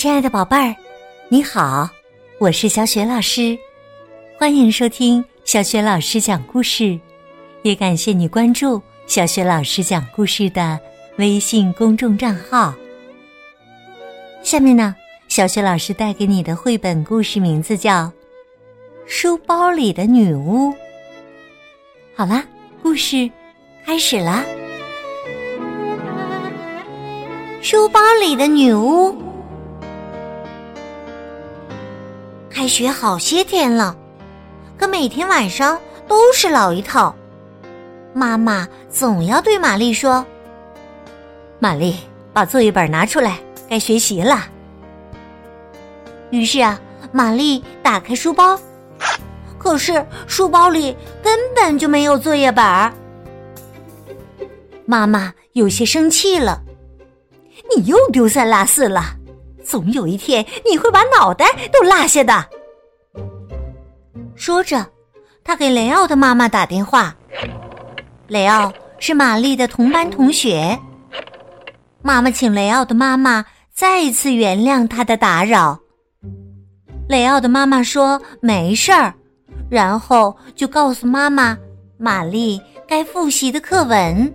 亲爱的宝贝儿，你好，我是小雪老师，欢迎收听小雪老师讲故事，也感谢你关注小雪老师讲故事的微信公众账号。下面呢，小雪老师带给你的绘本故事名字叫《书包里的女巫》。好啦，故事开始啦！书包里的女巫。学好些天了，可每天晚上都是老一套。妈妈总要对玛丽说：“玛丽，把作业本拿出来，该学习了。”于是啊，玛丽打开书包，可是书包里根本就没有作业本。妈妈有些生气了：“你又丢三落四了。”总有一天你会把脑袋都落下的。说着，他给雷奥的妈妈打电话。雷奥是玛丽的同班同学。妈妈请雷奥的妈妈再一次原谅他的打扰。雷奥的妈妈说没事儿，然后就告诉妈妈玛丽该复习的课文。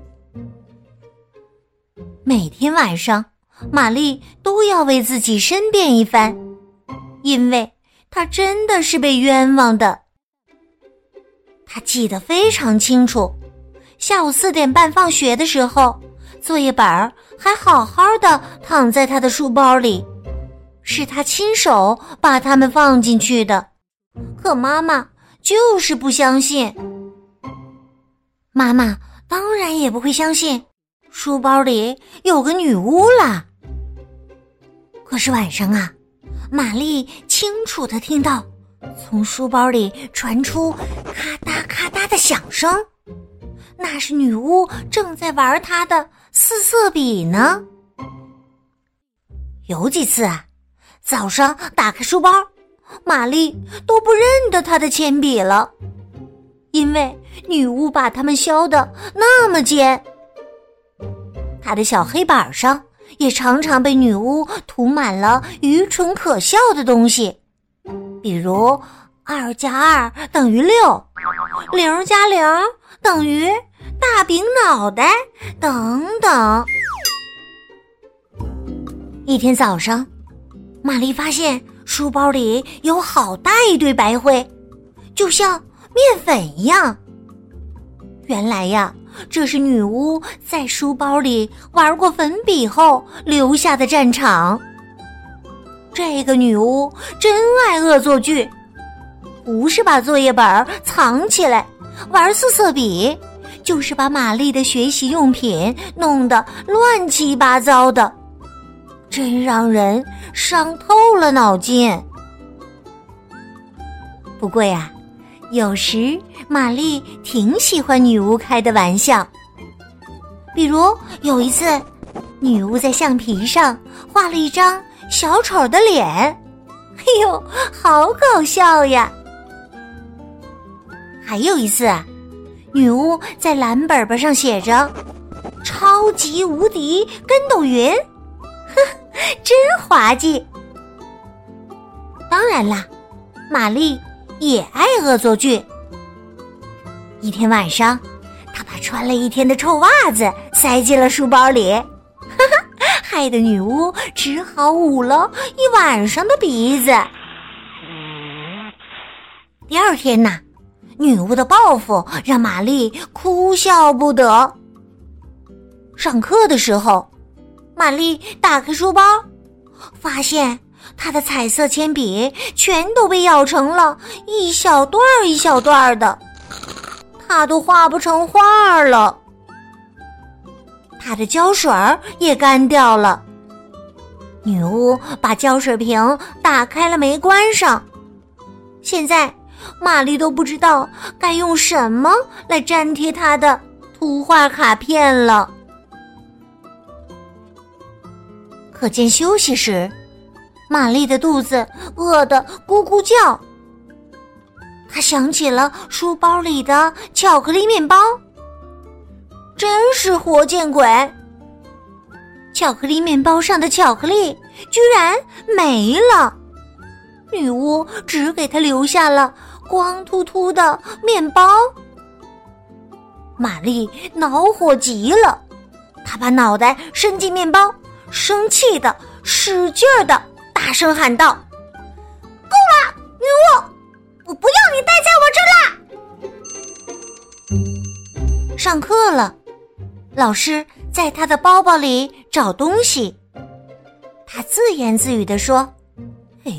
每天晚上。玛丽都要为自己申辩一番，因为他真的是被冤枉的。他记得非常清楚，下午四点半放学的时候，作业本儿还好好的躺在他的书包里，是他亲手把它们放进去的。可妈妈就是不相信，妈妈当然也不会相信。书包里有个女巫啦。可是晚上啊，玛丽清楚的听到从书包里传出咔嗒咔嗒的响声，那是女巫正在玩她的四色笔呢。有几次啊，早上打开书包，玛丽都不认得她的铅笔了，因为女巫把它们削的那么尖。她的小黑板上也常常被女巫涂满了愚蠢可笑的东西，比如二加二等于六，零加零等于大饼脑袋等等。一天早上，玛丽发现书包里有好大一堆白灰，就像面粉一样。原来呀。这是女巫在书包里玩过粉笔后留下的战场。这个女巫真爱恶作剧，不是把作业本藏起来玩四色笔，就是把玛丽的学习用品弄得乱七八糟的，真让人伤透了脑筋。不过呀。有时，玛丽挺喜欢女巫开的玩笑。比如有一次，女巫在橡皮上画了一张小丑的脸，哎呦，好搞笑呀！还有一次，女巫在蓝本本上写着“超级无敌跟斗云”，呵，真滑稽。当然啦，玛丽。也爱恶作剧。一天晚上，他把穿了一天的臭袜子塞进了书包里，哈哈，害得女巫只好捂了一晚上的鼻子。第二天呢，女巫的报复让玛丽哭笑不得。上课的时候，玛丽打开书包，发现。他的彩色铅笔全都被咬成了一小段儿一小段儿的，他都画不成画了。他的胶水儿也干掉了。女巫把胶水瓶打开了没关上，现在玛丽都不知道该用什么来粘贴她的图画卡片了。课间休息时。玛丽的肚子饿得咕咕叫，她想起了书包里的巧克力面包，真是活见鬼！巧克力面包上的巧克力居然没了。女巫只给他留下了光秃秃的面包。玛丽恼火极了，她把脑袋伸进面包，生气的使劲儿的大声喊道：“够了，女巫！我不要你待在我这啦！”上课了，老师在他的包包里找东西，他自言自语的说：“哎。”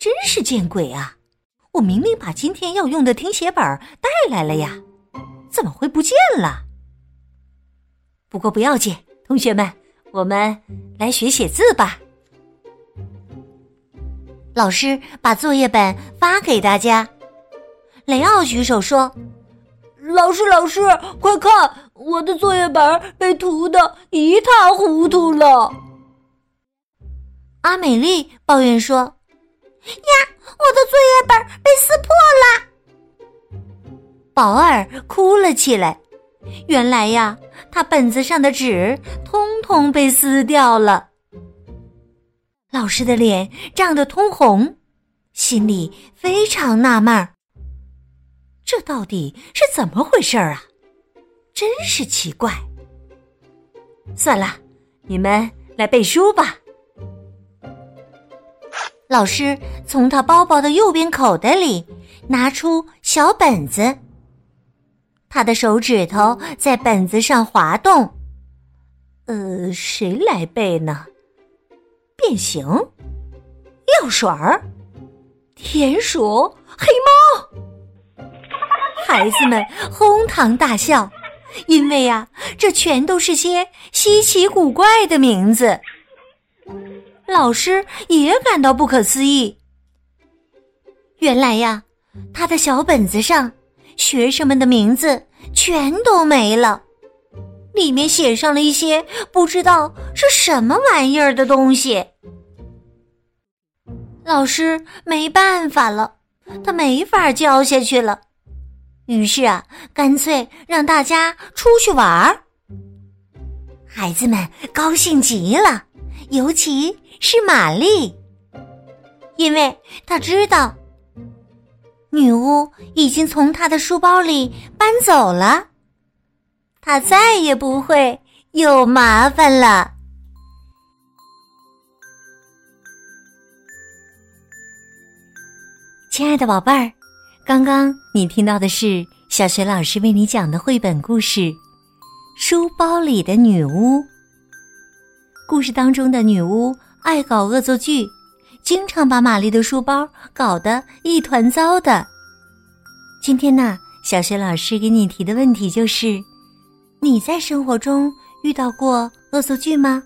真是见鬼啊！我明明把今天要用的听写本带来了呀，怎么会不见了？不过不要紧，同学们，我们来学写字吧。老师把作业本发给大家。雷奥举手说：“老师，老师，快看，我的作业本被涂的一塌糊涂了。”阿美丽抱怨说。呀！我的作业本被撕破了，宝儿哭了起来。原来呀，他本子上的纸通通被撕掉了。老师的脸涨得通红，心里非常纳闷儿：这到底是怎么回事儿啊？真是奇怪。算了，你们来背书吧。老师从他包包的右边口袋里拿出小本子，他的手指头在本子上滑动。呃，谁来背呢？变形、药水儿、田鼠、黑猫，孩子们哄堂大笑，因为呀，这全都是些稀奇古怪的名字。老师也感到不可思议。原来呀，他的小本子上学生们的名字全都没了，里面写上了一些不知道是什么玩意儿的东西。老师没办法了，他没法教下去了，于是啊，干脆让大家出去玩儿。孩子们高兴极了，尤其。是玛丽，因为她知道女巫已经从她的书包里搬走了，他再也不会有麻烦了。亲爱的宝贝儿，刚刚你听到的是小学老师为你讲的绘本故事《书包里的女巫》。故事当中的女巫。爱搞恶作剧，经常把玛丽的书包搞得一团糟的。今天呢，小学老师给你提的问题就是：你在生活中遇到过恶作剧吗？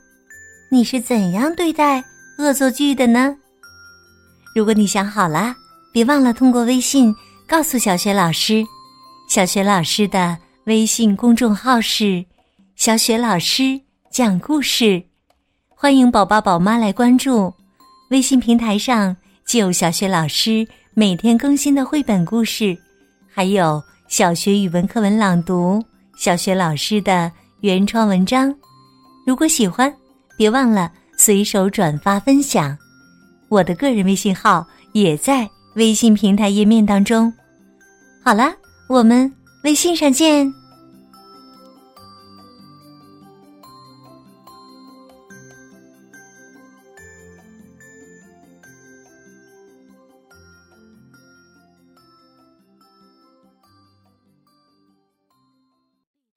你是怎样对待恶作剧的呢？如果你想好了，别忘了通过微信告诉小雪老师。小雪老师的微信公众号是“小雪老师讲故事”。欢迎宝宝宝妈来关注，微信平台上既有小雪老师每天更新的绘本故事，还有小学语文课文朗读、小学老师的原创文章。如果喜欢，别忘了随手转发分享。我的个人微信号也在微信平台页面当中。好了，我们微信上见。